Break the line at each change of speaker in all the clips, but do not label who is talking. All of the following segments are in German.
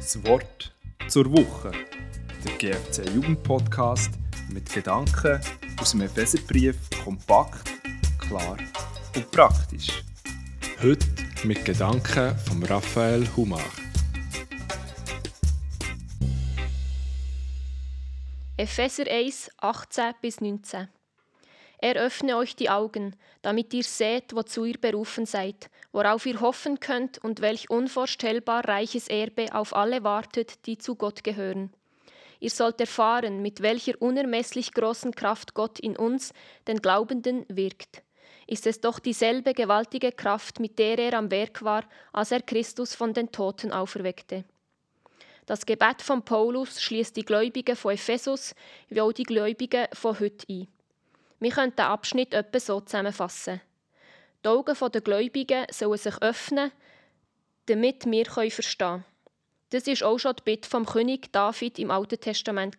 Das Wort zur Woche. Der GFC Jugendpodcast mit Gedanken aus dem Epheserbrief kompakt, klar und praktisch. Heute mit Gedanken von Raphael Humach.
Epheser 1, 18 bis 19. Er öffne euch die Augen, damit ihr seht, wozu ihr berufen seid, worauf ihr hoffen könnt und welch unvorstellbar reiches Erbe auf alle wartet, die zu Gott gehören. Ihr sollt erfahren, mit welcher unermesslich großen Kraft Gott in uns, den Glaubenden, wirkt. Ist es doch dieselbe gewaltige Kraft, mit der er am Werk war, als er Christus von den Toten auferweckte. Das Gebet von Paulus schließt die Gläubigen von Ephesus wie auch die Gläubigen von heute ein. Wir können den Abschnitt etwa so zusammenfassen. Die Augen der Gläubigen sollen sich öffnen, damit wir verstehen können. Das ist auch schon die Bitte vom König David im Alten Testament.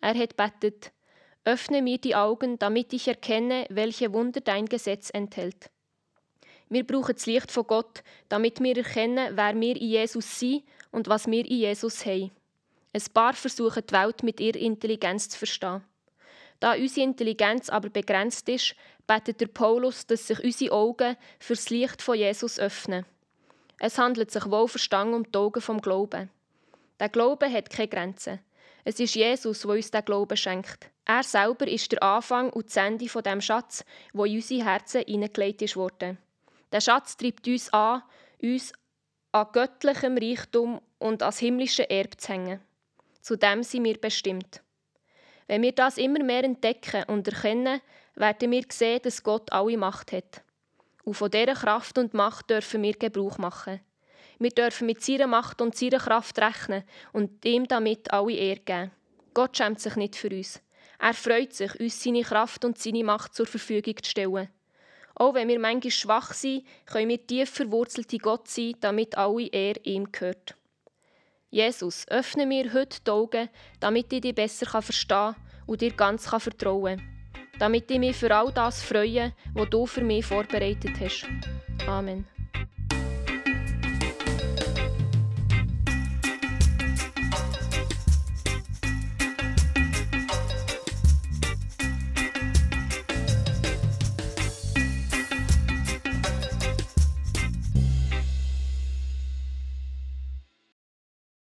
Er hat betet: Öffne mir die Augen, damit ich erkenne, welche Wunder dein Gesetz enthält. Wir brauchen das Licht von Gott, damit wir erkennen, wer wir in Jesus sind und was wir in Jesus haben. Ein paar versuchen die Welt mit ihrer Intelligenz zu verstehen. Da unsere Intelligenz aber begrenzt ist, betet der Paulus, dass sich unsere Augen für das Licht von Jesus öffnen. Es handelt sich wohlverstanden um die Augen vom Glauben. Der Glaube hat keine Grenzen. Es ist Jesus, der uns den Glauben schenkt. Er selber ist der Anfang und das Ende von dem Schatz, wo in unsere Herzen hineingelegt wurde. Der Schatz treibt uns an, uns an göttlichem Reichtum und ans himmlische Erb zu hängen. Zu dem sind wir bestimmt. Wenn wir das immer mehr entdecken und erkennen, werden wir sehen, dass Gott alle Macht hat. Und von dieser Kraft und Macht dürfen wir Gebrauch machen. Wir dürfen mit seiner Macht und seiner Kraft rechnen und ihm damit alle Ehre geben. Gott schämt sich nicht für uns. Er freut sich, uns seine Kraft und seine Macht zur Verfügung zu stellen. Auch wenn wir manchmal schwach sind, können wir tief verwurzelte Gott sein, damit alle Ehre ihm gehört. Jesus, öffne mir heute die Augen, damit ich dich besser verstehen kann und dir ganz vertrauen kann. Damit ich mich für all das freue, was du für mich vorbereitet hast. Amen.